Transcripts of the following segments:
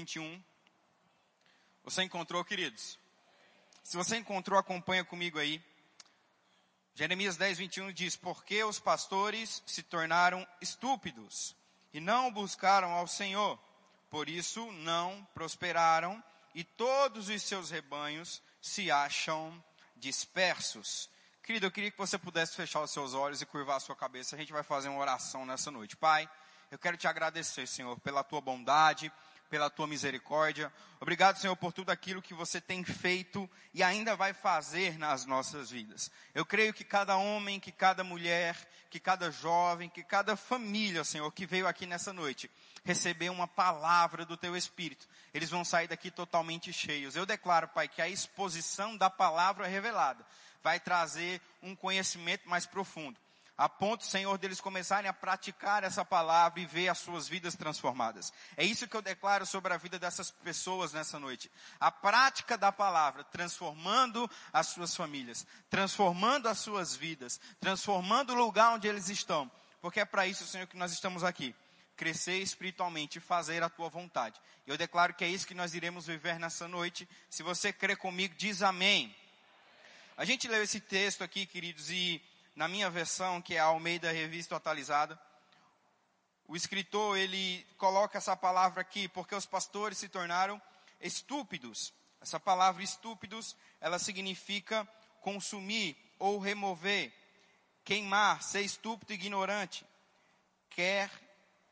21. Você encontrou, queridos? Se você encontrou, acompanha comigo aí. Jeremias 10, 21 diz: Porque os pastores se tornaram estúpidos e não buscaram ao Senhor, por isso não prosperaram e todos os seus rebanhos se acham dispersos. Querido, eu queria que você pudesse fechar os seus olhos e curvar a sua cabeça. A gente vai fazer uma oração nessa noite. Pai, eu quero te agradecer, Senhor, pela tua bondade, pela tua misericórdia. Obrigado, Senhor, por tudo aquilo que você tem feito e ainda vai fazer nas nossas vidas. Eu creio que cada homem, que cada mulher, que cada jovem, que cada família, Senhor, que veio aqui nessa noite, receber uma palavra do teu Espírito, eles vão sair daqui totalmente cheios. Eu declaro, Pai, que a exposição da palavra revelada vai trazer um conhecimento mais profundo a ponto, Senhor, deles começarem a praticar essa palavra e ver as suas vidas transformadas. É isso que eu declaro sobre a vida dessas pessoas nessa noite. A prática da palavra, transformando as suas famílias, transformando as suas vidas, transformando o lugar onde eles estão. Porque é para isso, Senhor, que nós estamos aqui. Crescer espiritualmente e fazer a tua vontade. Eu declaro que é isso que nós iremos viver nessa noite. Se você crê comigo, diz amém. A gente leu esse texto aqui, queridos, e na minha versão, que é a Almeida Revista Atualizada, o escritor, ele coloca essa palavra aqui, porque os pastores se tornaram estúpidos. Essa palavra estúpidos, ela significa consumir ou remover, queimar, ser estúpido e ignorante. Quer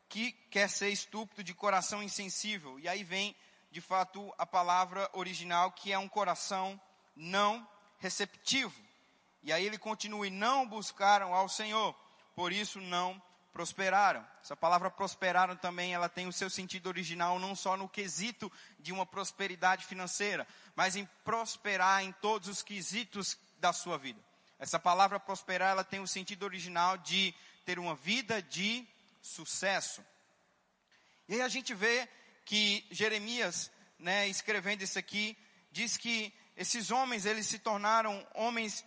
que quer ser estúpido de coração insensível. E aí vem, de fato, a palavra original que é um coração não receptivo. E aí ele continua, e não buscaram ao Senhor, por isso não prosperaram. Essa palavra prosperaram também, ela tem o seu sentido original não só no quesito de uma prosperidade financeira, mas em prosperar em todos os quesitos da sua vida. Essa palavra prosperar, ela tem o sentido original de ter uma vida de sucesso. E aí a gente vê que Jeremias, né, escrevendo isso aqui, diz que esses homens, eles se tornaram homens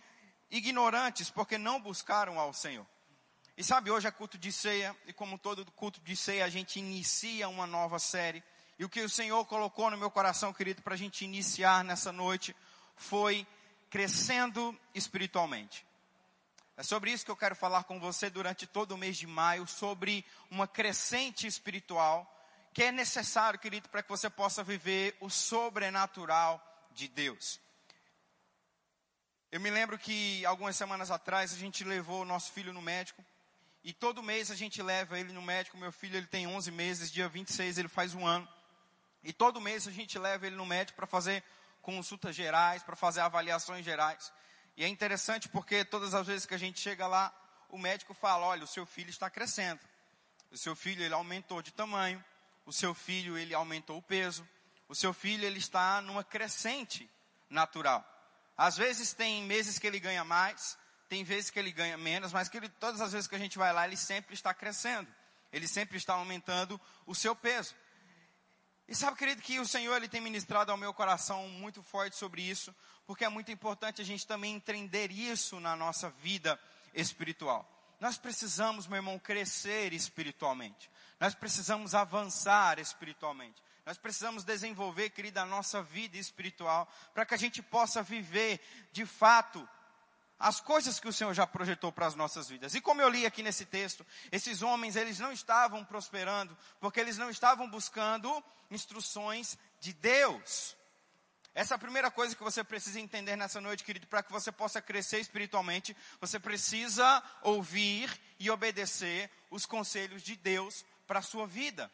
ignorantes porque não buscaram ao Senhor. E sabe, hoje é culto de ceia, e como todo culto de ceia, a gente inicia uma nova série. E o que o Senhor colocou no meu coração, querido, para a gente iniciar nessa noite, foi crescendo espiritualmente. É sobre isso que eu quero falar com você durante todo o mês de maio, sobre uma crescente espiritual, que é necessário, querido, para que você possa viver o sobrenatural de Deus. Eu me lembro que algumas semanas atrás a gente levou o nosso filho no médico. E todo mês a gente leva ele no médico. Meu filho ele tem 11 meses, dia 26 ele faz um ano. E todo mês a gente leva ele no médico para fazer consultas gerais, para fazer avaliações gerais. E é interessante porque todas as vezes que a gente chega lá, o médico fala: olha, o seu filho está crescendo. O seu filho ele aumentou de tamanho. O seu filho ele aumentou o peso. O seu filho ele está numa crescente natural. Às vezes tem meses que ele ganha mais, tem vezes que ele ganha menos, mas que ele, todas as vezes que a gente vai lá, ele sempre está crescendo. Ele sempre está aumentando o seu peso. E sabe, querido, que o Senhor ele tem ministrado ao meu coração muito forte sobre isso, porque é muito importante a gente também entender isso na nossa vida espiritual. Nós precisamos, meu irmão, crescer espiritualmente. Nós precisamos avançar espiritualmente. Nós precisamos desenvolver, querida, a nossa vida espiritual, para que a gente possa viver, de fato, as coisas que o Senhor já projetou para as nossas vidas. E como eu li aqui nesse texto, esses homens, eles não estavam prosperando, porque eles não estavam buscando instruções de Deus. Essa é a primeira coisa que você precisa entender nessa noite, querido, para que você possa crescer espiritualmente, você precisa ouvir e obedecer os conselhos de Deus para a sua vida.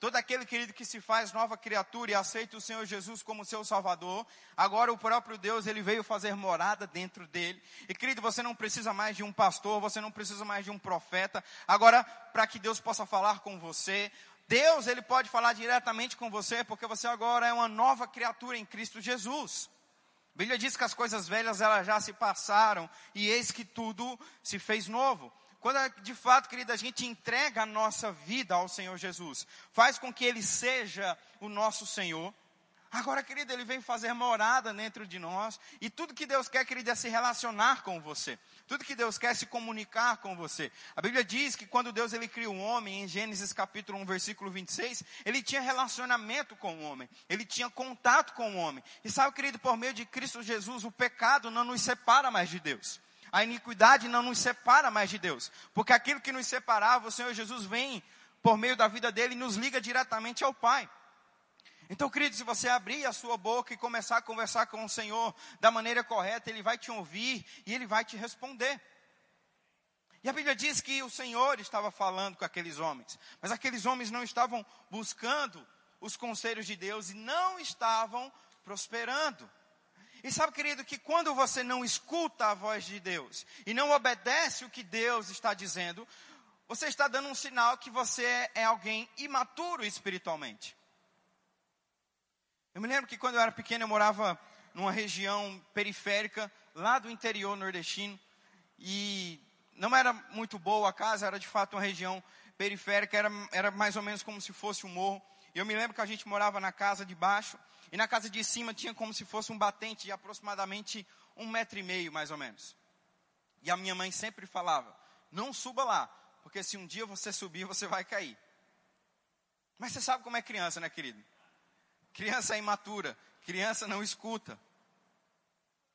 Todo aquele querido que se faz nova criatura e aceita o Senhor Jesus como seu Salvador, agora o próprio Deus, ele veio fazer morada dentro dele. E querido, você não precisa mais de um pastor, você não precisa mais de um profeta. Agora, para que Deus possa falar com você, Deus, ele pode falar diretamente com você, porque você agora é uma nova criatura em Cristo Jesus. A Bíblia diz que as coisas velhas elas já se passaram e eis que tudo se fez novo. Quando de fato, querida, a gente entrega a nossa vida ao Senhor Jesus, faz com que Ele seja o nosso Senhor, Agora, querido, Ele vem fazer morada dentro de nós. E tudo que Deus quer, querido, é se relacionar com você. Tudo que Deus quer é se comunicar com você. A Bíblia diz que quando Deus ele cria o homem, em Gênesis capítulo 1, versículo 26, Ele tinha relacionamento com o homem. Ele tinha contato com o homem. E sabe, querido, por meio de Cristo Jesus, o pecado não nos separa mais de Deus. A iniquidade não nos separa mais de Deus. Porque aquilo que nos separava, o Senhor Jesus vem, por meio da vida dele, e nos liga diretamente ao Pai. Então, querido, se você abrir a sua boca e começar a conversar com o Senhor da maneira correta, Ele vai te ouvir e Ele vai te responder. E a Bíblia diz que o Senhor estava falando com aqueles homens, mas aqueles homens não estavam buscando os conselhos de Deus e não estavam prosperando. E sabe, querido, que quando você não escuta a voz de Deus e não obedece o que Deus está dizendo, você está dando um sinal que você é alguém imaturo espiritualmente. Eu me lembro que quando eu era pequeno eu morava numa região periférica, lá do interior nordestino, e não era muito boa a casa, era de fato uma região periférica, era, era mais ou menos como se fosse um morro. E eu me lembro que a gente morava na casa de baixo, e na casa de cima tinha como se fosse um batente de aproximadamente um metro e meio, mais ou menos. E a minha mãe sempre falava, não suba lá, porque se um dia você subir, você vai cair. Mas você sabe como é criança, né, querido? Criança é imatura. Criança não escuta.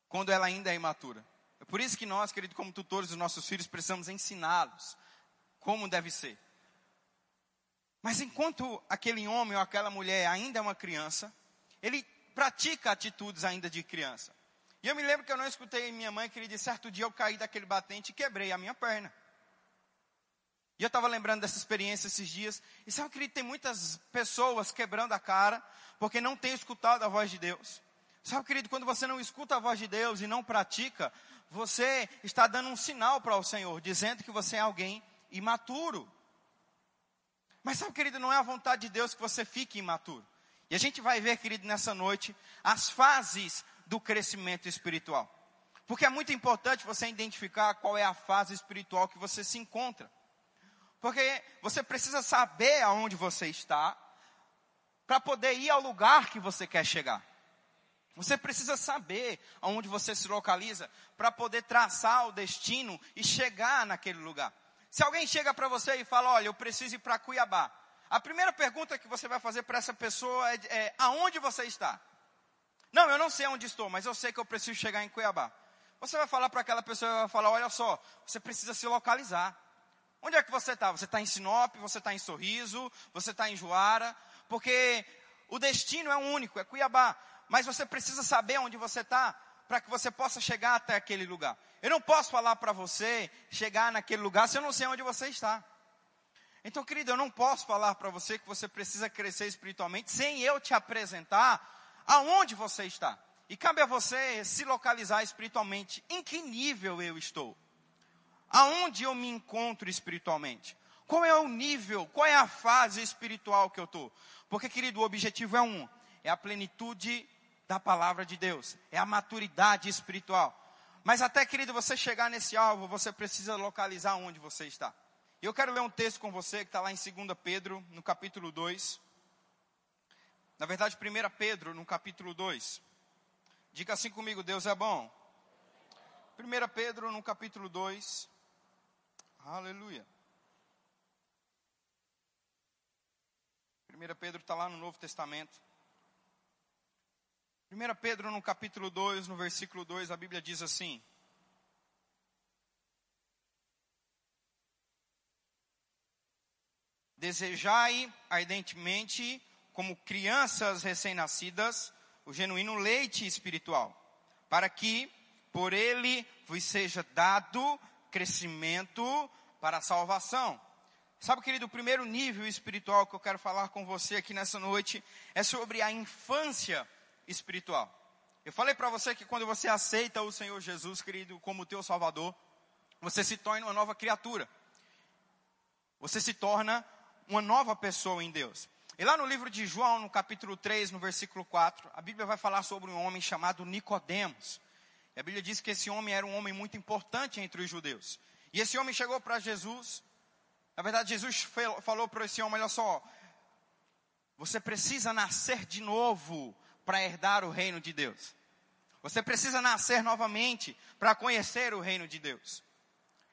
Quando ela ainda é imatura. É por isso que nós, querido, como tutores dos nossos filhos, precisamos ensiná-los como deve ser. Mas enquanto aquele homem ou aquela mulher ainda é uma criança, ele pratica atitudes ainda de criança. E eu me lembro que eu não escutei minha mãe, que ele disse, certo dia eu caí daquele batente e quebrei a minha perna. E eu estava lembrando dessa experiência esses dias. E sabe, querido, tem muitas pessoas quebrando a cara porque não tem escutado a voz de Deus. Sabe, querido, quando você não escuta a voz de Deus e não pratica, você está dando um sinal para o Senhor, dizendo que você é alguém imaturo. Mas sabe, querido, não é a vontade de Deus que você fique imaturo. E a gente vai ver, querido, nessa noite, as fases do crescimento espiritual. Porque é muito importante você identificar qual é a fase espiritual que você se encontra. Porque você precisa saber aonde você está para poder ir ao lugar que você quer chegar. Você precisa saber aonde você se localiza para poder traçar o destino e chegar naquele lugar. Se alguém chega para você e fala, olha, eu preciso ir para Cuiabá. A primeira pergunta que você vai fazer para essa pessoa é, é, aonde você está? Não, eu não sei onde estou, mas eu sei que eu preciso chegar em Cuiabá. Você vai falar para aquela pessoa vai falar, olha só, você precisa se localizar. Onde é que você está? Você está em Sinop, você está em Sorriso, você está em Juara, porque o destino é único, é Cuiabá. Mas você precisa saber onde você está para que você possa chegar até aquele lugar. Eu não posso falar para você chegar naquele lugar se eu não sei onde você está. Então, querido, eu não posso falar para você que você precisa crescer espiritualmente sem eu te apresentar aonde você está. E cabe a você se localizar espiritualmente. Em que nível eu estou? Aonde eu me encontro espiritualmente? Qual é o nível, qual é a fase espiritual que eu estou? Porque, querido, o objetivo é um: é a plenitude da palavra de Deus, é a maturidade espiritual. Mas até, querido, você chegar nesse alvo, você precisa localizar onde você está. Eu quero ler um texto com você que está lá em 2 Pedro, no capítulo 2. Na verdade, 1 Pedro, no capítulo 2. Diga assim comigo, Deus é bom. 1 Pedro, no capítulo 2. Aleluia. 1 Pedro está lá no Novo Testamento. 1 Pedro, no capítulo 2, no versículo 2, a Bíblia diz assim: Desejai ardentemente, como crianças recém-nascidas, o genuíno leite espiritual, para que por ele vos seja dado crescimento para a salvação. Sabe, querido, o primeiro nível espiritual que eu quero falar com você aqui nessa noite é sobre a infância espiritual. Eu falei para você que quando você aceita o Senhor Jesus, querido, como teu Salvador, você se torna uma nova criatura. Você se torna uma nova pessoa em Deus. E lá no livro de João, no capítulo 3, no versículo 4, a Bíblia vai falar sobre um homem chamado Nicodemos. E a Bíblia diz que esse homem era um homem muito importante entre os judeus. E esse homem chegou para Jesus. Na verdade, Jesus falou para esse homem: Olha só, você precisa nascer de novo para herdar o reino de Deus. Você precisa nascer novamente para conhecer o reino de Deus.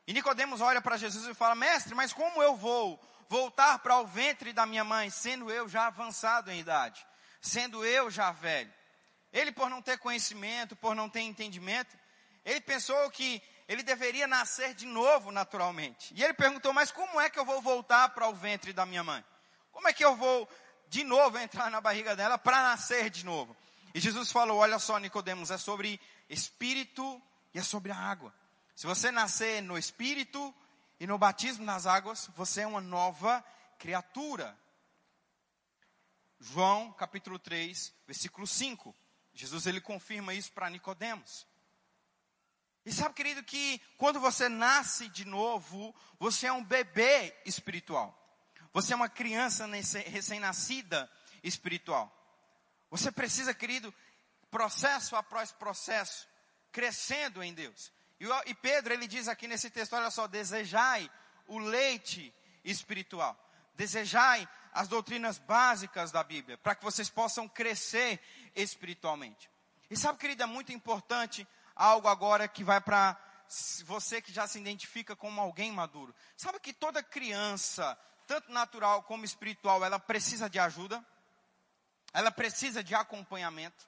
E Nicodemos olha para Jesus e fala: "Mestre, mas como eu vou voltar para o ventre da minha mãe, sendo eu já avançado em idade, sendo eu já velho?" Ele por não ter conhecimento, por não ter entendimento, ele pensou que ele deveria nascer de novo naturalmente. E ele perguntou: "Mas como é que eu vou voltar para o ventre da minha mãe? Como é que eu vou de novo entrar na barriga dela para nascer de novo?" E Jesus falou: "Olha só, Nicodemos, é sobre espírito e é sobre a água. Se você nascer no espírito e no batismo nas águas, você é uma nova criatura." João, capítulo 3, versículo 5. Jesus ele confirma isso para Nicodemos. E sabe, querido, que quando você nasce de novo, você é um bebê espiritual. Você é uma criança recém-nascida espiritual. Você precisa, querido, processo após processo, crescendo em Deus. E, Pedro, ele diz aqui nesse texto, olha só, desejai o leite espiritual. Desejai as doutrinas básicas da Bíblia, para que vocês possam crescer espiritualmente. E sabe, querido, é muito importante algo agora que vai para você que já se identifica como alguém maduro. Sabe que toda criança, tanto natural como espiritual, ela precisa de ajuda? Ela precisa de acompanhamento?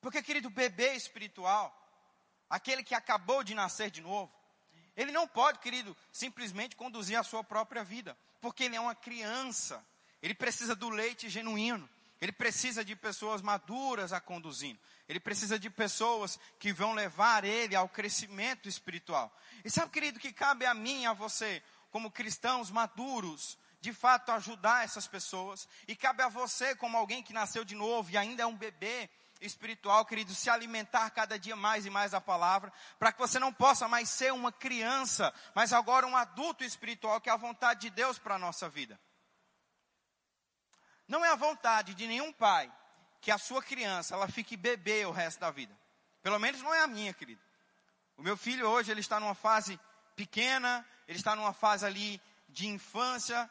Porque, querido, bebê espiritual, aquele que acabou de nascer de novo, ele não pode, querido, simplesmente conduzir a sua própria vida, porque ele é uma criança. Ele precisa do leite genuíno. Ele precisa de pessoas maduras a conduzindo. Ele precisa de pessoas que vão levar ele ao crescimento espiritual. E sabe, querido, que cabe a mim e a você, como cristãos maduros, de fato ajudar essas pessoas. E cabe a você, como alguém que nasceu de novo e ainda é um bebê espiritual, querido, se alimentar cada dia mais e mais da palavra, para que você não possa mais ser uma criança, mas agora um adulto espiritual, que é a vontade de Deus para a nossa vida. Não é a vontade de nenhum pai que a sua criança ela fique bebê o resto da vida. Pelo menos não é a minha, querido. O meu filho hoje ele está numa fase pequena, ele está numa fase ali de infância.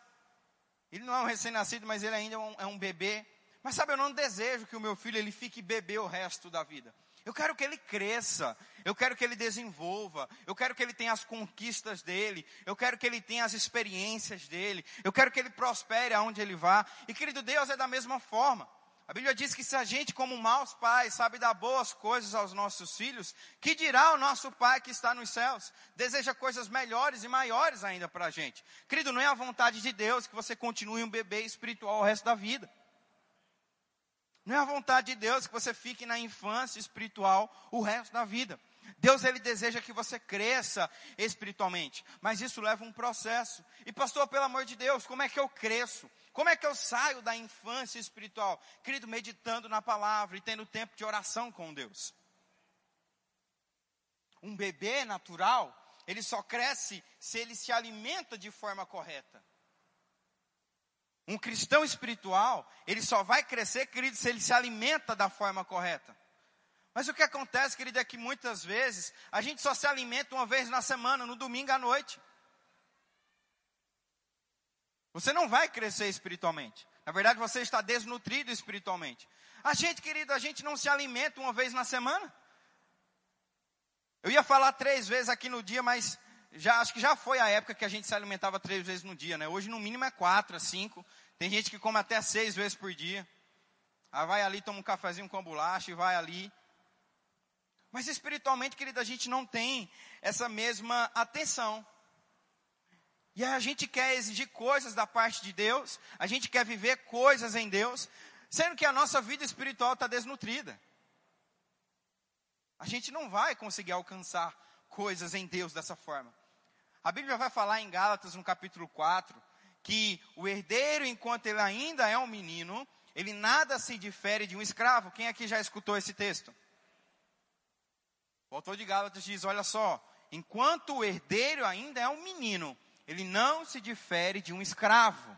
Ele não é um recém-nascido, mas ele ainda é um, é um bebê. Mas sabe, eu não desejo que o meu filho ele fique bebê o resto da vida. Eu quero que ele cresça, eu quero que ele desenvolva, eu quero que ele tenha as conquistas dele, eu quero que ele tenha as experiências dele, eu quero que ele prospere aonde ele vá. E querido Deus é da mesma forma. A Bíblia diz que se a gente, como maus pais, sabe dar boas coisas aos nossos filhos, que dirá o nosso Pai que está nos céus? Deseja coisas melhores e maiores ainda para a gente. Querido, não é a vontade de Deus que você continue um bebê espiritual o resto da vida. Não é a vontade de Deus que você fique na infância espiritual o resto da vida. Deus ele deseja que você cresça espiritualmente, mas isso leva um processo. E pastor, pelo amor de Deus, como é que eu cresço? Como é que eu saio da infância espiritual? Querido, meditando na palavra e tendo tempo de oração com Deus. Um bebê natural, ele só cresce se ele se alimenta de forma correta. Um cristão espiritual, ele só vai crescer, querido, se ele se alimenta da forma correta. Mas o que acontece, querido, é que muitas vezes a gente só se alimenta uma vez na semana, no domingo à noite. Você não vai crescer espiritualmente. Na verdade, você está desnutrido espiritualmente. A gente, querido, a gente não se alimenta uma vez na semana. Eu ia falar três vezes aqui no dia, mas já acho que já foi a época que a gente se alimentava três vezes no dia, né? Hoje no mínimo é quatro, é cinco. Tem gente que come até seis vezes por dia. Aí vai ali, toma um cafezinho com bolacha e vai ali. Mas espiritualmente, querido, a gente não tem essa mesma atenção. E a gente quer exigir coisas da parte de Deus, a gente quer viver coisas em Deus, sendo que a nossa vida espiritual está desnutrida. A gente não vai conseguir alcançar coisas em Deus dessa forma. A Bíblia vai falar em Gálatas, no capítulo 4, que o herdeiro, enquanto ele ainda é um menino, ele nada se difere de um escravo. Quem aqui já escutou esse texto? O autor de Gálatas diz: Olha só, enquanto o herdeiro ainda é um menino, ele não se difere de um escravo.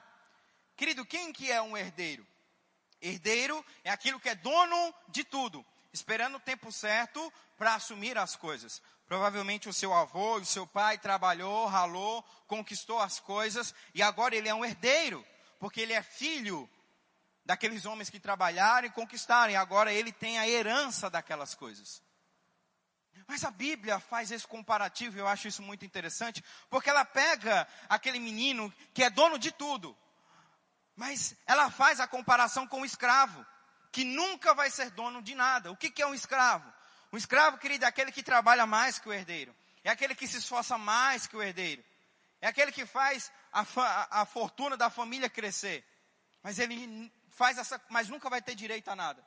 Querido, quem que é um herdeiro? Herdeiro é aquilo que é dono de tudo, esperando o tempo certo para assumir as coisas. Provavelmente o seu avô e o seu pai trabalhou, ralou, conquistou as coisas e agora ele é um herdeiro, porque ele é filho daqueles homens que trabalharam e conquistaram, e agora ele tem a herança daquelas coisas. Mas a Bíblia faz esse comparativo, eu acho isso muito interessante, porque ela pega aquele menino que é dono de tudo, mas ela faz a comparação com o escravo, que nunca vai ser dono de nada. O que, que é um escravo? Um escravo, querido, é aquele que trabalha mais que o herdeiro, é aquele que se esforça mais que o herdeiro, é aquele que faz a, a, fortuna da família crescer, mas ele faz essa, mas nunca vai ter direito a nada.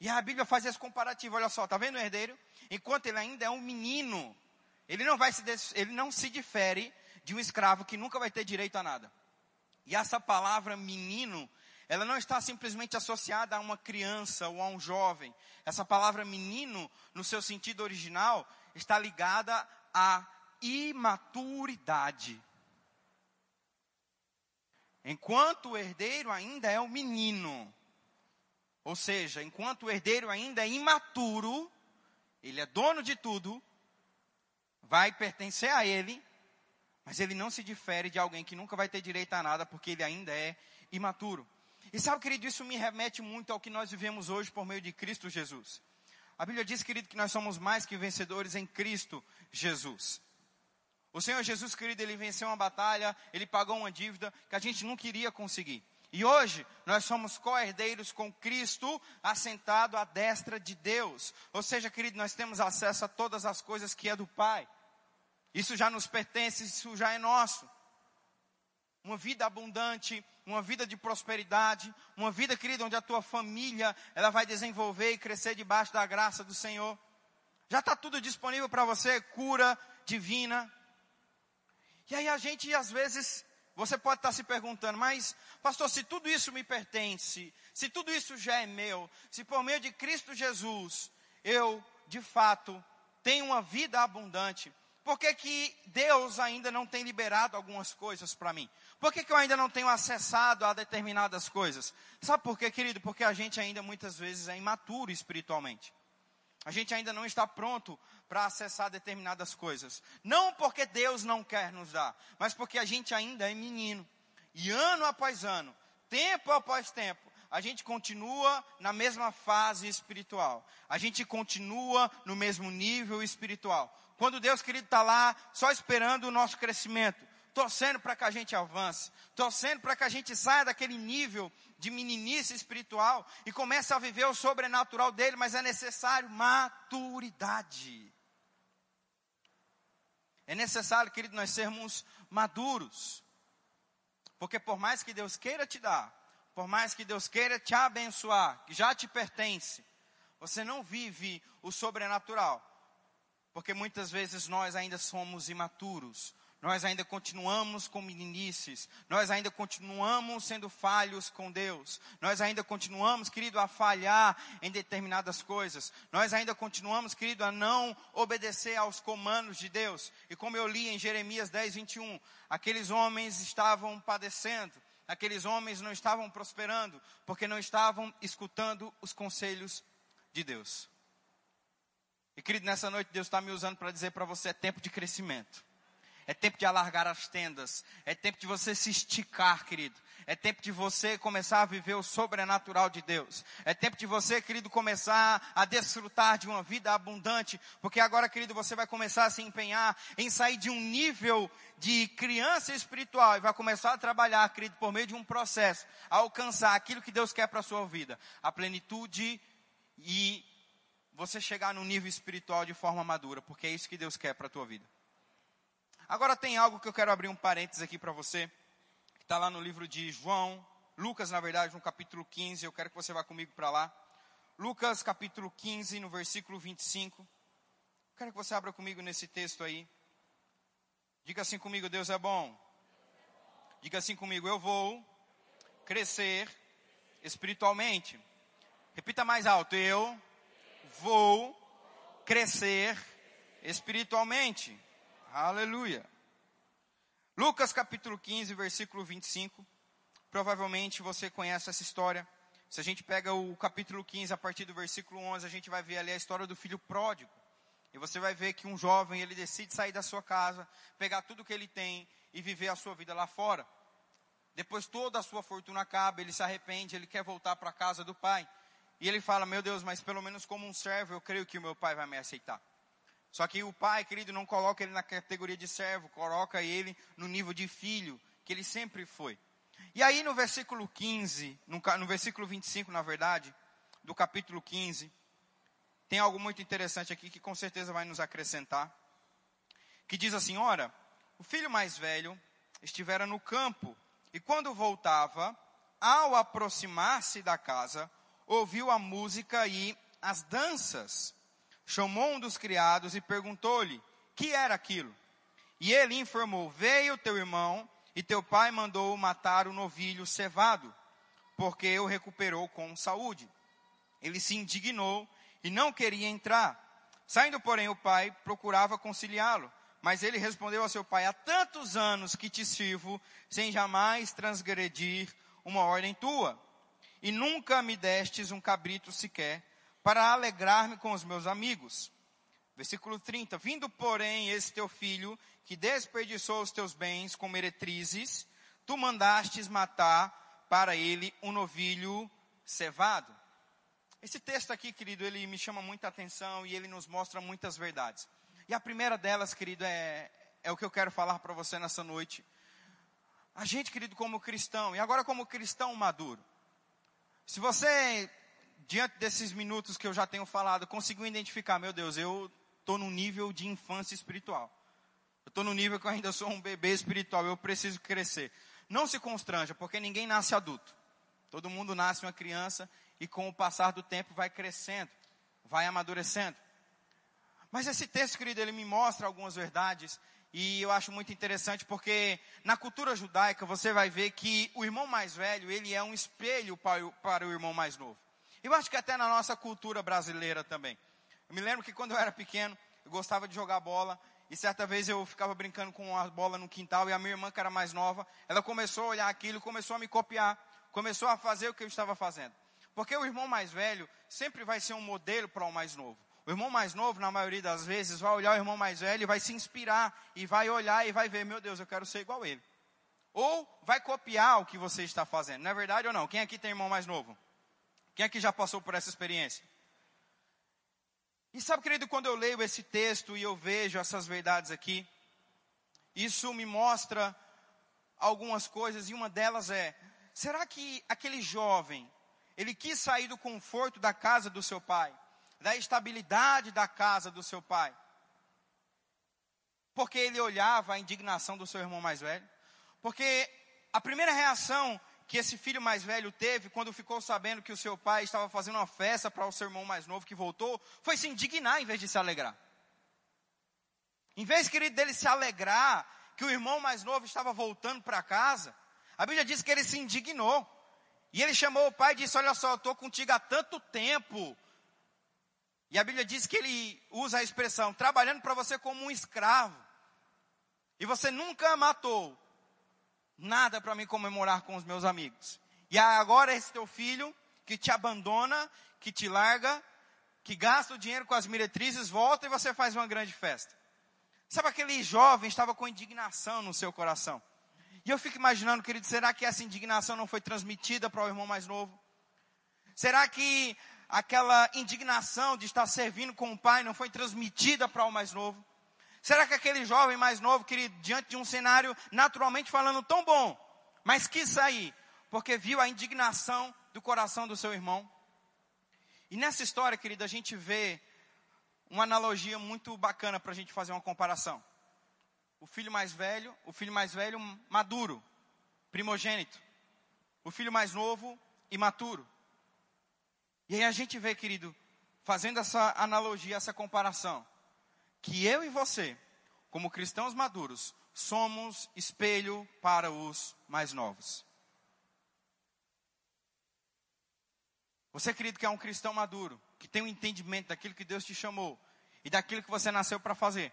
E a Bíblia faz esse comparativo, olha só, tá vendo o herdeiro? Enquanto ele ainda é um menino, ele não vai se ele não se difere de um escravo que nunca vai ter direito a nada. E essa palavra menino, ela não está simplesmente associada a uma criança ou a um jovem. Essa palavra menino, no seu sentido original, está ligada à imaturidade. Enquanto o herdeiro ainda é um menino, ou seja, enquanto o herdeiro ainda é imaturo, ele é dono de tudo, vai pertencer a ele, mas ele não se difere de alguém que nunca vai ter direito a nada porque ele ainda é imaturo. E sabe, querido, isso me remete muito ao que nós vivemos hoje por meio de Cristo Jesus. A Bíblia diz, querido, que nós somos mais que vencedores em Cristo Jesus. O Senhor Jesus, querido, ele venceu uma batalha, ele pagou uma dívida que a gente não queria conseguir. E hoje nós somos co-herdeiros com Cristo assentado à destra de Deus. Ou seja, querido, nós temos acesso a todas as coisas que é do Pai. Isso já nos pertence, isso já é nosso. Uma vida abundante, uma vida de prosperidade, uma vida, querida, onde a tua família ela vai desenvolver e crescer debaixo da graça do Senhor. Já está tudo disponível para você, cura divina. E aí a gente às vezes você pode estar se perguntando, mas, pastor, se tudo isso me pertence, se tudo isso já é meu, se por meio de Cristo Jesus eu, de fato, tenho uma vida abundante, por que, que Deus ainda não tem liberado algumas coisas para mim? Por que, que eu ainda não tenho acessado a determinadas coisas? Sabe por quê, querido? Porque a gente ainda muitas vezes é imaturo espiritualmente. A gente ainda não está pronto para acessar determinadas coisas. Não porque Deus não quer nos dar, mas porque a gente ainda é menino. E ano após ano, tempo após tempo, a gente continua na mesma fase espiritual. A gente continua no mesmo nível espiritual. Quando Deus, querido, está lá só esperando o nosso crescimento torcendo para que a gente avance, torcendo para que a gente saia daquele nível de meninice espiritual e comece a viver o sobrenatural dele, mas é necessário maturidade. É necessário, querido, nós sermos maduros. Porque por mais que Deus queira te dar, por mais que Deus queira te abençoar, que já te pertence, você não vive o sobrenatural. Porque muitas vezes nós ainda somos imaturos, nós ainda continuamos com meninices, nós ainda continuamos sendo falhos com Deus, nós ainda continuamos, querido, a falhar em determinadas coisas, nós ainda continuamos, querido, a não obedecer aos comandos de Deus. E como eu li em Jeremias 10, 21, aqueles homens estavam padecendo, aqueles homens não estavam prosperando, porque não estavam escutando os conselhos de Deus. E querido, nessa noite Deus está me usando para dizer para você: é tempo de crescimento. É tempo de alargar as tendas. É tempo de você se esticar, querido. É tempo de você começar a viver o sobrenatural de Deus. É tempo de você, querido, começar a desfrutar de uma vida abundante. Porque agora, querido, você vai começar a se empenhar em sair de um nível de criança espiritual e vai começar a trabalhar, querido, por meio de um processo, a alcançar aquilo que Deus quer para a sua vida. A plenitude e você chegar no nível espiritual de forma madura. Porque é isso que Deus quer para a tua vida. Agora tem algo que eu quero abrir um parênteses aqui para você, que está lá no livro de João, Lucas, na verdade, no capítulo 15, eu quero que você vá comigo para lá. Lucas, capítulo 15, no versículo 25. Quero que você abra comigo nesse texto aí. Diga assim comigo, Deus é bom. Diga assim comigo, eu vou crescer espiritualmente. Repita mais alto, eu vou crescer espiritualmente. Aleluia. Lucas capítulo 15, versículo 25. Provavelmente você conhece essa história. Se a gente pega o capítulo 15, a partir do versículo 11, a gente vai ver ali a história do filho pródigo. E você vai ver que um jovem, ele decide sair da sua casa, pegar tudo que ele tem e viver a sua vida lá fora. Depois toda a sua fortuna acaba, ele se arrepende, ele quer voltar para a casa do pai. E ele fala: Meu Deus, mas pelo menos como um servo, eu creio que o meu pai vai me aceitar. Só que o pai, querido, não coloca ele na categoria de servo, coloca ele no nível de filho, que ele sempre foi. E aí no versículo 15, no, no versículo 25, na verdade, do capítulo 15, tem algo muito interessante aqui que com certeza vai nos acrescentar. Que diz assim: Ora, o filho mais velho estivera no campo, e quando voltava, ao aproximar-se da casa, ouviu a música e as danças. Chamou um dos criados e perguntou-lhe: Que era aquilo? E ele informou: Veio teu irmão e teu pai mandou matar o novilho cevado, porque o recuperou com saúde. Ele se indignou e não queria entrar. Saindo, porém, o pai procurava conciliá-lo. Mas ele respondeu a seu pai: Há tantos anos que te sirvo, sem jamais transgredir uma ordem tua e nunca me destes um cabrito sequer, para alegrar-me com os meus amigos. Versículo 30. Vindo, porém, esse teu filho, que desperdiçou os teus bens com meretrizes, tu mandastes matar para ele um novilho cevado. Esse texto aqui, querido, ele me chama muita atenção e ele nos mostra muitas verdades. E a primeira delas, querido, é, é o que eu quero falar para você nessa noite. A gente, querido, como cristão, e agora como cristão maduro, se você, diante desses minutos que eu já tenho falado, conseguiu identificar, meu Deus, eu estou no nível de infância espiritual. Eu estou no nível que eu ainda sou um bebê espiritual, eu preciso crescer. Não se constranja, porque ninguém nasce adulto. Todo mundo nasce uma criança e com o passar do tempo vai crescendo, vai amadurecendo. Mas esse texto, querido, ele me mostra algumas verdades e eu acho muito interessante porque na cultura judaica você vai ver que o irmão mais velho, ele é um espelho para o, irmão mais novo. Eu acho que até na nossa cultura brasileira também. Eu me lembro que quando eu era pequeno, eu gostava de jogar bola e certa vez eu ficava brincando com a bola no quintal e a minha irmã, que era mais nova, ela começou a olhar aquilo, começou a me copiar, começou a fazer o que eu estava fazendo. Porque o irmão mais velho sempre vai ser um modelo para o mais novo. O irmão mais novo, na maioria das vezes, vai olhar o irmão mais velho e vai se inspirar e vai olhar e vai ver, meu Deus, eu quero ser igual a ele. Ou vai copiar o que você está fazendo. Não é verdade ou não? Quem aqui tem irmão mais novo? Quem aqui já passou por essa experiência? E sabe, querido, quando eu leio esse texto e eu vejo essas verdades aqui, isso me mostra algumas coisas e uma delas é: será que aquele jovem, ele quis sair do conforto da casa do seu pai? Da estabilidade da casa do seu pai. Porque ele olhava a indignação do seu irmão mais velho. Porque a primeira reação que esse filho mais velho teve quando ficou sabendo que o seu pai estava fazendo uma festa para o seu irmão mais novo que voltou, foi se indignar em vez de se alegrar. Em vez, querido, dele se alegrar que o irmão mais novo estava voltando para casa, a Bíblia diz que ele se indignou. E ele chamou o pai e disse: Olha só, eu estou contigo há tanto tempo, e a Bíblia diz que ele usa a expressão trabalhando para você como um escravo. E você nunca matou nada para me comemorar com os meus amigos. E agora esse teu filho que te abandona, que te larga, que gasta o dinheiro com as meretrizes, volta e você faz uma grande festa. Sabe aquele jovem estava com indignação no seu coração. E eu fico imaginando, querido, será que essa indignação não foi transmitida para o irmão mais novo? Será que aquela indignação de estar servindo com o pai não foi transmitida para o mais novo? Será que aquele jovem mais novo, querido, diante de um cenário naturalmente falando tão bom, mas quis sair, porque viu a indignação do coração do seu irmão? E nessa história, querido, a gente vê uma analogia muito bacana para a gente fazer uma comparação. O filho mais velho, o filho mais velho maduro, primogênito. O filho mais novo, imaturo. E aí a gente vê, querido, fazendo essa analogia, essa comparação, que eu e você, como cristãos maduros, somos espelho para os mais novos. Você, querido, que é um cristão maduro, que tem um entendimento daquilo que Deus te chamou e daquilo que você nasceu para fazer.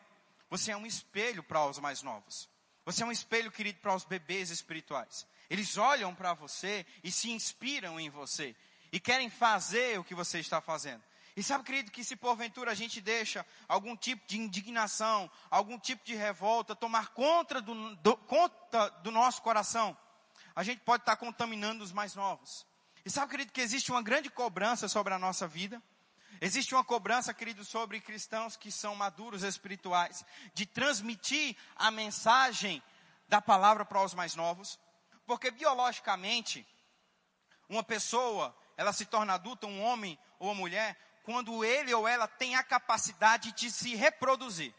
Você é um espelho para os mais novos. Você é um espelho, querido, para os bebês espirituais. Eles olham para você e se inspiram em você e querem fazer o que você está fazendo. E sabe, querido, que se porventura a gente deixa algum tipo de indignação, algum tipo de revolta tomar conta do, do, conta do nosso coração, a gente pode estar contaminando os mais novos. E sabe, querido, que existe uma grande cobrança sobre a nossa vida? Existe uma cobrança, querido, sobre cristãos que são maduros espirituais, de transmitir a mensagem da palavra para os mais novos. Porque biologicamente, uma pessoa, ela se torna adulta, um homem ou uma mulher, quando ele ou ela tem a capacidade de se reproduzir.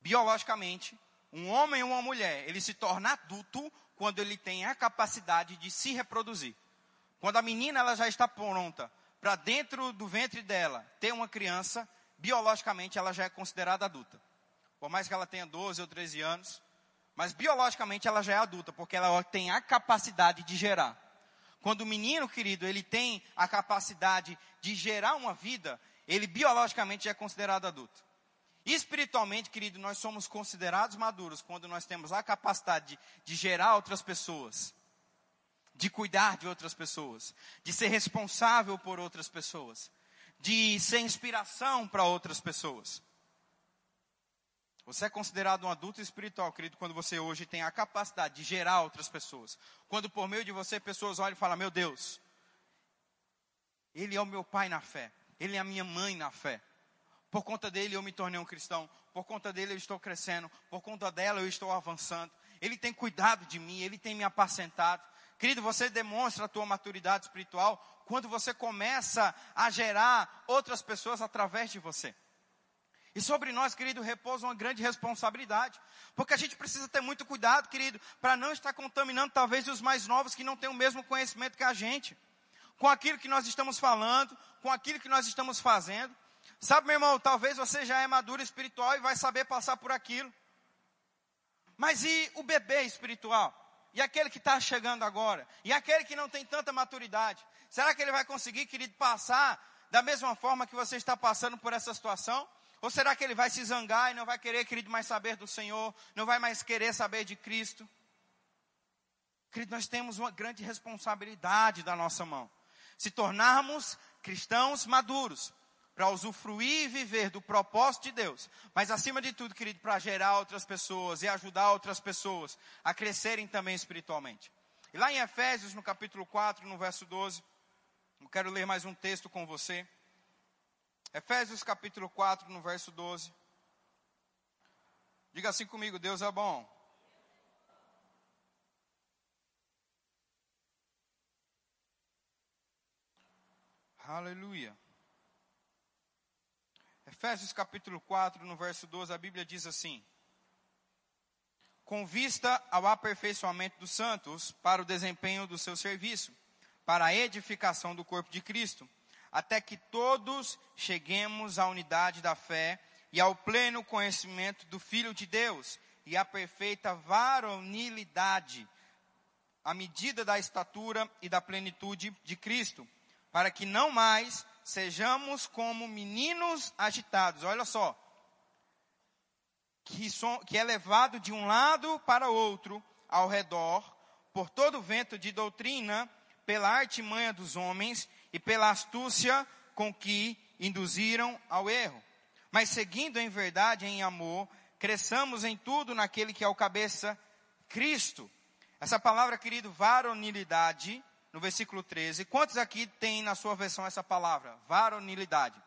Biologicamente, um homem ou uma mulher, ele se torna adulto quando ele tem a capacidade de se reproduzir. Quando a menina ela já está pronta para dentro do ventre dela ter uma criança, biologicamente ela já é considerada adulta. Por mais que ela tenha 12 ou 13 anos, mas biologicamente ela já é adulta, porque ela tem a capacidade de gerar. Quando o menino, querido, ele tem a capacidade de gerar uma vida, ele biologicamente é considerado adulto. Espiritualmente, querido, nós somos considerados maduros quando nós temos a capacidade de, de gerar outras pessoas, de cuidar de outras pessoas, de ser responsável por outras pessoas, de ser inspiração para outras pessoas. Você é considerado um adulto espiritual, querido, quando você hoje tem a capacidade de gerar outras pessoas. Quando por meio de você pessoas olham e falam: Meu Deus, Ele é o meu pai na fé, Ele é a minha mãe na fé. Por conta dele eu me tornei um cristão. Por conta dele eu estou crescendo. Por conta dela eu estou avançando. Ele tem cuidado de mim, ele tem me apacentado. Querido, você demonstra a tua maturidade espiritual quando você começa a gerar outras pessoas através de você. E sobre nós, querido, repousa uma grande responsabilidade. Porque a gente precisa ter muito cuidado, querido, para não estar contaminando talvez os mais novos que não têm o mesmo conhecimento que a gente. Com aquilo que nós estamos falando, com aquilo que nós estamos fazendo. Sabe, meu irmão, talvez você já é maduro espiritual e vai saber passar por aquilo. Mas e o bebê espiritual? E aquele que está chegando agora? E aquele que não tem tanta maturidade? Será que ele vai conseguir, querido, passar da mesma forma que você está passando por essa situação? Ou será que ele vai se zangar e não vai querer, querido, mais saber do Senhor? Não vai mais querer saber de Cristo? Querido, nós temos uma grande responsabilidade da nossa mão. Se tornarmos cristãos maduros, para usufruir e viver do propósito de Deus, mas acima de tudo, querido, para gerar outras pessoas e ajudar outras pessoas a crescerem também espiritualmente. E lá em Efésios, no capítulo 4, no verso 12, eu quero ler mais um texto com você. Efésios capítulo 4, no verso 12. Diga assim comigo: Deus é bom. Aleluia. Efésios capítulo 4, no verso 12, a Bíblia diz assim: Com vista ao aperfeiçoamento dos santos, para o desempenho do seu serviço, para a edificação do corpo de Cristo, até que todos cheguemos à unidade da fé e ao pleno conhecimento do Filho de Deus e à perfeita varonilidade, à medida da estatura e da plenitude de Cristo, para que não mais sejamos como meninos agitados. Olha só. Que, so, que é levado de um lado para outro ao redor, por todo vento de doutrina, pela artimanha dos homens e pela astúcia com que induziram ao erro. Mas seguindo em verdade, em amor, cresçamos em tudo naquele que é o cabeça, Cristo. Essa palavra, querido, varonilidade, no versículo 13. Quantos aqui tem na sua versão essa palavra? Varonilidade.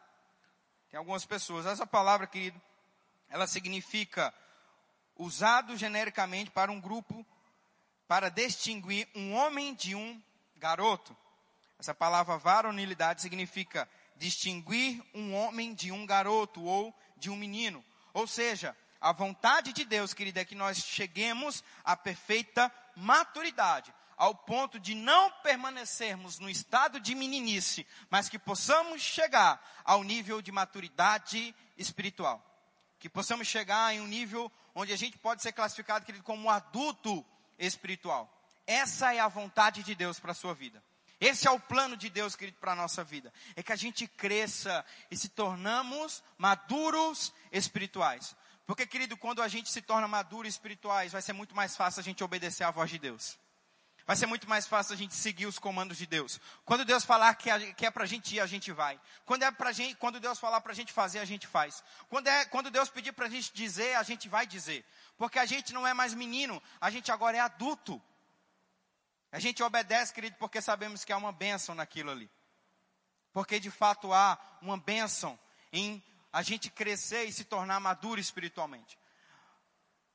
Tem algumas pessoas. Essa palavra, querido, ela significa usado genericamente para um grupo para distinguir um homem de um garoto. Essa palavra varonilidade significa distinguir um homem de um garoto ou de um menino. Ou seja, a vontade de Deus, querido, é que nós cheguemos à perfeita maturidade ao ponto de não permanecermos no estado de meninice, mas que possamos chegar ao nível de maturidade espiritual. Que possamos chegar em um nível onde a gente pode ser classificado, querido, como adulto espiritual. Essa é a vontade de Deus para a sua vida. Esse é o plano de Deus, querido, para a nossa vida. É que a gente cresça e se tornamos maduros espirituais. Porque, querido, quando a gente se torna maduro espirituais, vai ser muito mais fácil a gente obedecer à voz de Deus Vai ser muito mais fácil a gente seguir os comandos de Deus. Quando Deus falar que, é, para a gente ir, a gente vai. Quando, é pra gente, quando Deus falar para a gente fazer, a gente faz. Quando, é, quando Deus pedir para a gente dizer, a gente vai dizer. Porque a gente não é mais menino, a gente agora é adulto. A gente obedece, querido, porque sabemos que há uma bênção naquilo ali. Porque de fato há uma bênção em a gente crescer e se tornar maduro espiritualmente.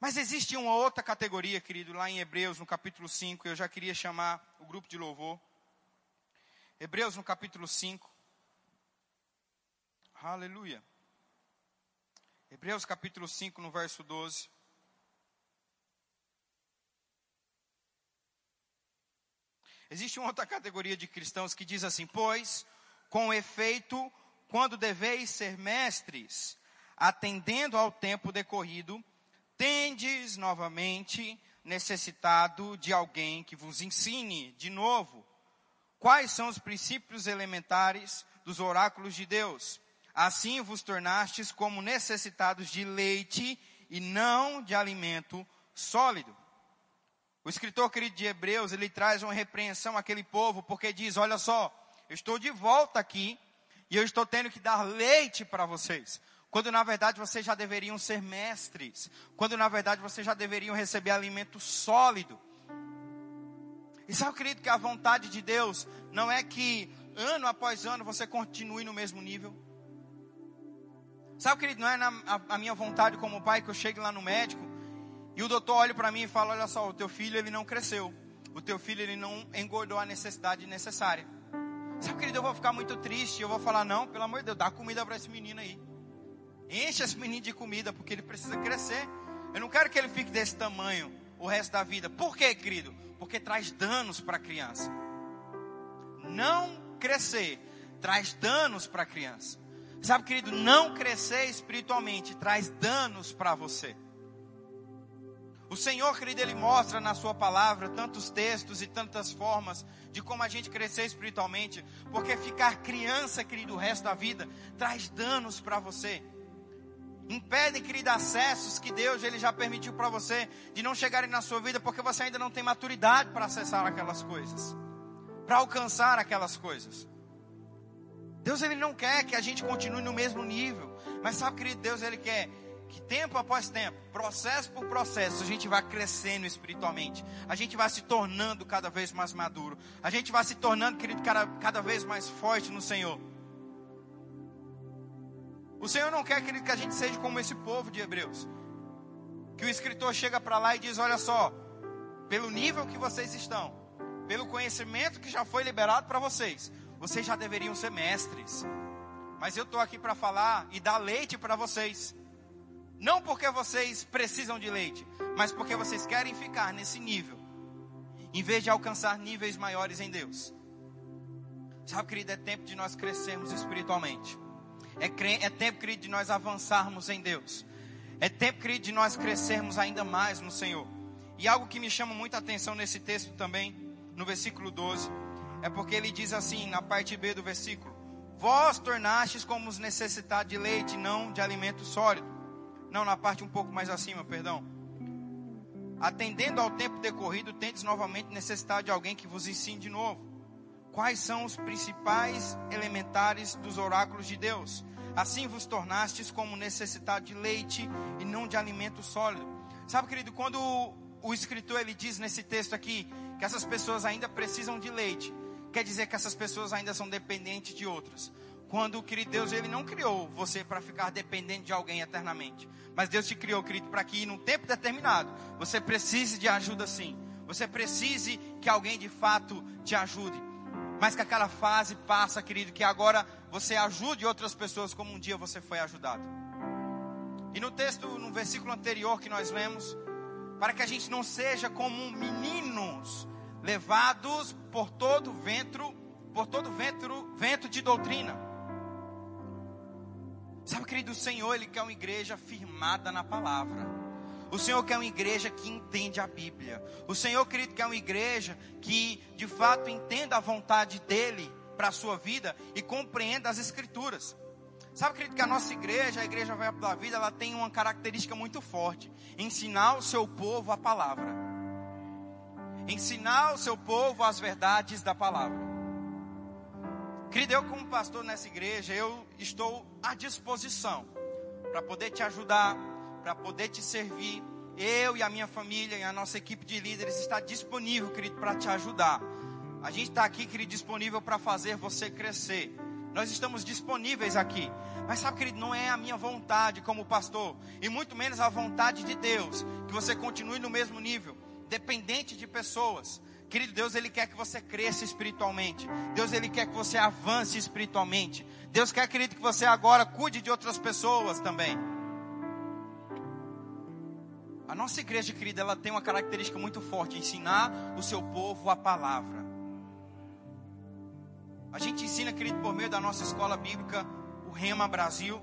Mas existe uma outra categoria, querido, lá em Hebreus, no capítulo 5, eu já queria chamar o grupo de louvor. Hebreus, no capítulo 5. Aleluia. Hebreus, capítulo 5, no verso 12. Existe uma outra categoria de cristãos que diz assim: Pois, com efeito, quando deveis ser mestres, atendendo ao tempo decorrido, tendes novamente necessitado de alguém que vos ensine de novo quais são os princípios elementares dos oráculos de Deus. Assim vos tornastes como necessitados de leite e não de alimento sólido. O escritor querido de Hebreus, ele traz uma repreensão àquele povo, porque diz: Olha só, eu estou de volta aqui e eu estou tendo que dar leite para vocês. Quando na verdade vocês já deveriam ser mestres. Quando na verdade vocês já deveriam receber alimento sólido. E sabe, querido, que a vontade de Deus não é que ano após ano você continue no mesmo nível. Sabe, querido, não é na, a, a minha vontade como pai que eu chegue lá no médico e o doutor olha para mim e fala: Olha só, o teu filho ele não cresceu. O teu filho ele não engordou a necessidade necessária. Sabe, querido, eu vou ficar muito triste. Eu vou falar: Não, pelo amor de Deus, dá comida para esse menino aí. Enche esse menino de comida, porque ele precisa crescer. Eu não quero que ele fique desse tamanho o resto da vida. Por quê, querido? Porque traz danos para a criança. Não crescer traz danos para a criança. Sabe, querido, não crescer espiritualmente traz danos para você. O Senhor, querido, Ele mostra na Sua palavra tantos textos e tantas formas de como a gente crescer espiritualmente, porque ficar criança, querido, o resto da vida traz danos para você. Impedem, querido, acessos que Deus ele já permitiu para você de não chegarem na sua vida porque você ainda não tem maturidade para acessar aquelas coisas, para alcançar aquelas coisas. Deus ele não quer que a gente continue no mesmo nível, mas sabe, querido, Deus ele quer que tempo após tempo, processo por processo, a gente vai crescendo espiritualmente, a gente vai se tornando cada vez mais maduro, a gente vai se tornando, querido, cada, cada vez mais forte no Senhor. O Senhor não quer, querido, que a gente seja como esse povo de Hebreus. Que o escritor chega para lá e diz: Olha só, pelo nível que vocês estão, pelo conhecimento que já foi liberado para vocês, vocês já deveriam ser mestres. Mas eu estou aqui para falar e dar leite para vocês. Não porque vocês precisam de leite, mas porque vocês querem ficar nesse nível, em vez de alcançar níveis maiores em Deus. Sabe, querido, é tempo de nós crescermos espiritualmente. É, é tempo, querido, de nós avançarmos em Deus. É tempo, querido, de nós crescermos ainda mais no Senhor. E algo que me chama muita atenção nesse texto também, no versículo 12, é porque ele diz assim, na parte B do versículo: Vós tornastes como os necessitados de leite, não de alimento sólido. Não, na parte um pouco mais acima, perdão. Atendendo ao tempo decorrido, tendes novamente necessidade de alguém que vos ensine de novo quais são os principais elementares dos oráculos de Deus. Assim vos tornastes como necessitado de leite e não de alimento sólido. Sabe, querido, quando o escritor ele diz nesse texto aqui que essas pessoas ainda precisam de leite, quer dizer que essas pessoas ainda são dependentes de outras. Quando, querido Deus, Ele não criou você para ficar dependente de alguém eternamente. Mas Deus te criou, querido, para que num tempo determinado você precise de ajuda sim. Você precise que alguém de fato te ajude mas que aquela fase passa, querido, que agora você ajude outras pessoas como um dia você foi ajudado. E no texto, no versículo anterior que nós lemos, para que a gente não seja como meninos levados por todo vento, por todo vento, vento de doutrina. Sabe, querido, o Senhor, Ele quer uma igreja firmada na palavra. O Senhor quer uma igreja que entende a Bíblia. O Senhor, querido, quer uma igreja que de fato entenda a vontade dEle para a sua vida e compreenda as Escrituras. Sabe, querido, que a nossa igreja, a igreja Verbo da Vida, ela tem uma característica muito forte: ensinar o seu povo a palavra. ensinar o seu povo as verdades da palavra. Querido, eu como pastor nessa igreja, eu estou à disposição para poder te ajudar, para poder te servir. Eu e a minha família e a nossa equipe de líderes está disponível, querido, para te ajudar. A gente está aqui, querido, disponível para fazer você crescer. Nós estamos disponíveis aqui. Mas sabe, querido, não é a minha vontade como pastor, e muito menos a vontade de Deus, que você continue no mesmo nível, dependente de pessoas. Querido Deus, Ele quer que você cresça espiritualmente. Deus, Ele quer que você avance espiritualmente. Deus quer, querido, que você agora cuide de outras pessoas também. A nossa igreja, querida, ela tem uma característica muito forte: ensinar o seu povo a palavra. A gente ensina, querido, por meio da nossa escola bíblica, o Rema Brasil,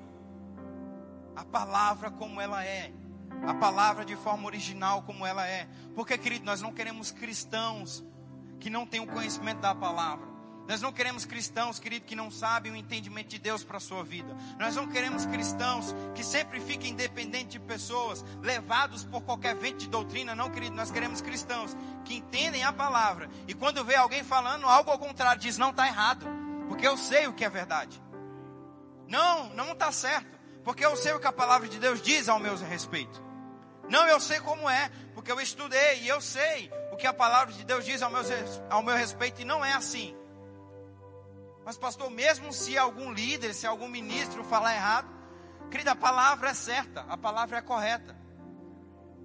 a palavra como ela é a palavra de forma original como ela é. Porque, querido, nós não queremos cristãos que não tenham conhecimento da palavra. Nós não queremos cristãos, querido, que não sabem o entendimento de Deus para a sua vida. Nós não queremos cristãos que sempre fiquem dependentes de pessoas, levados por qualquer vento de doutrina. Não, querido, nós queremos cristãos que entendem a palavra. E quando vê alguém falando algo ao contrário, diz: não está errado, porque eu sei o que é verdade. Não, não está certo, porque eu sei o que a palavra de Deus diz ao meu respeito. Não, eu sei como é, porque eu estudei e eu sei o que a palavra de Deus diz ao meu, ao meu respeito e não é assim. Mas, pastor, mesmo se algum líder, se algum ministro falar errado, querida, a palavra é certa, a palavra é correta.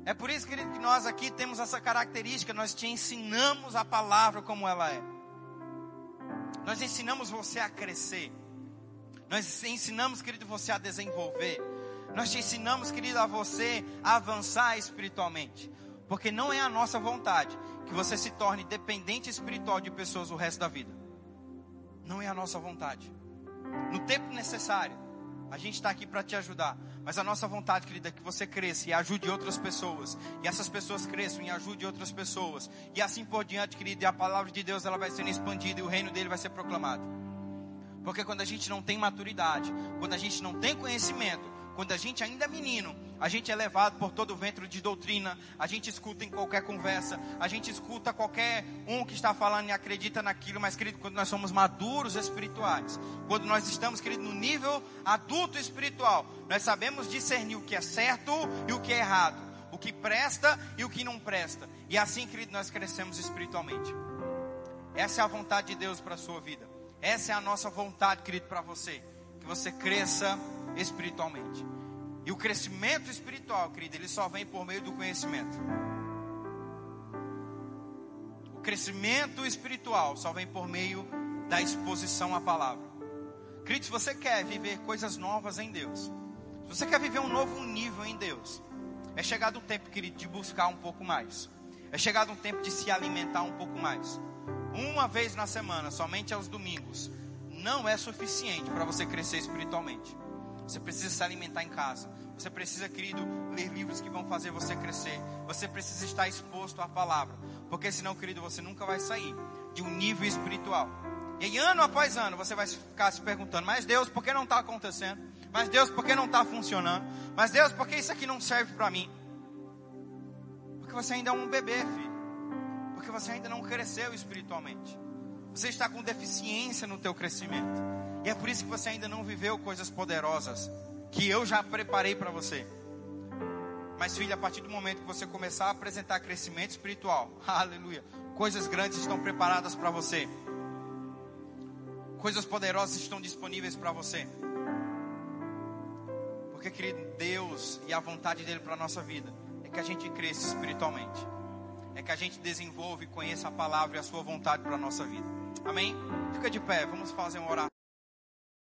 É por isso, querido, que nós aqui temos essa característica, nós te ensinamos a palavra como ela é. Nós ensinamos você a crescer. Nós ensinamos, querido, você a desenvolver. Nós te ensinamos, querido, a você a avançar espiritualmente. Porque não é a nossa vontade que você se torne dependente espiritual de pessoas o resto da vida. Não é a nossa vontade. No tempo necessário, a gente está aqui para te ajudar. Mas a nossa vontade, querida, é que você cresça e ajude outras pessoas. E essas pessoas cresçam e ajude outras pessoas. E assim por diante, querida, e a palavra de Deus ela vai sendo expandida e o reino dele vai ser proclamado. Porque quando a gente não tem maturidade, quando a gente não tem conhecimento, quando a gente ainda é menino, a gente é levado por todo o ventre de doutrina, a gente escuta em qualquer conversa, a gente escuta qualquer um que está falando e acredita naquilo, mas querido, quando nós somos maduros espirituais, quando nós estamos, querido, no nível adulto espiritual, nós sabemos discernir o que é certo e o que é errado, o que presta e o que não presta. E assim, querido, nós crescemos espiritualmente. Essa é a vontade de Deus para a sua vida. Essa é a nossa vontade, querido, para você. Que você cresça espiritualmente. E o crescimento espiritual, querido, ele só vem por meio do conhecimento. O crescimento espiritual só vem por meio da exposição à palavra. Querido, se você quer viver coisas novas em Deus, se você quer viver um novo nível em Deus, é chegado o tempo, querido, de buscar um pouco mais. É chegado um tempo de se alimentar um pouco mais. Uma vez na semana, somente aos domingos, não é suficiente para você crescer espiritualmente. Você precisa se alimentar em casa. Você precisa, querido, ler livros que vão fazer você crescer. Você precisa estar exposto à palavra. Porque senão, querido, você nunca vai sair de um nível espiritual. E aí, ano após ano, você vai ficar se perguntando: Mas Deus, por que não está acontecendo? Mas Deus, por que não está funcionando? Mas Deus, por que isso aqui não serve para mim? Porque você ainda é um bebê, filho. Porque você ainda não cresceu espiritualmente. Você está com deficiência no teu crescimento. E é por isso que você ainda não viveu coisas poderosas que eu já preparei para você. Mas filha, a partir do momento que você começar a apresentar crescimento espiritual, aleluia, coisas grandes estão preparadas para você. Coisas poderosas estão disponíveis para você. Porque, querido, Deus e a vontade dele para a nossa vida é que a gente cresça espiritualmente. É que a gente desenvolva e conheça a palavra e a sua vontade para a nossa vida. Amém? Fica de pé, vamos fazer uma oração.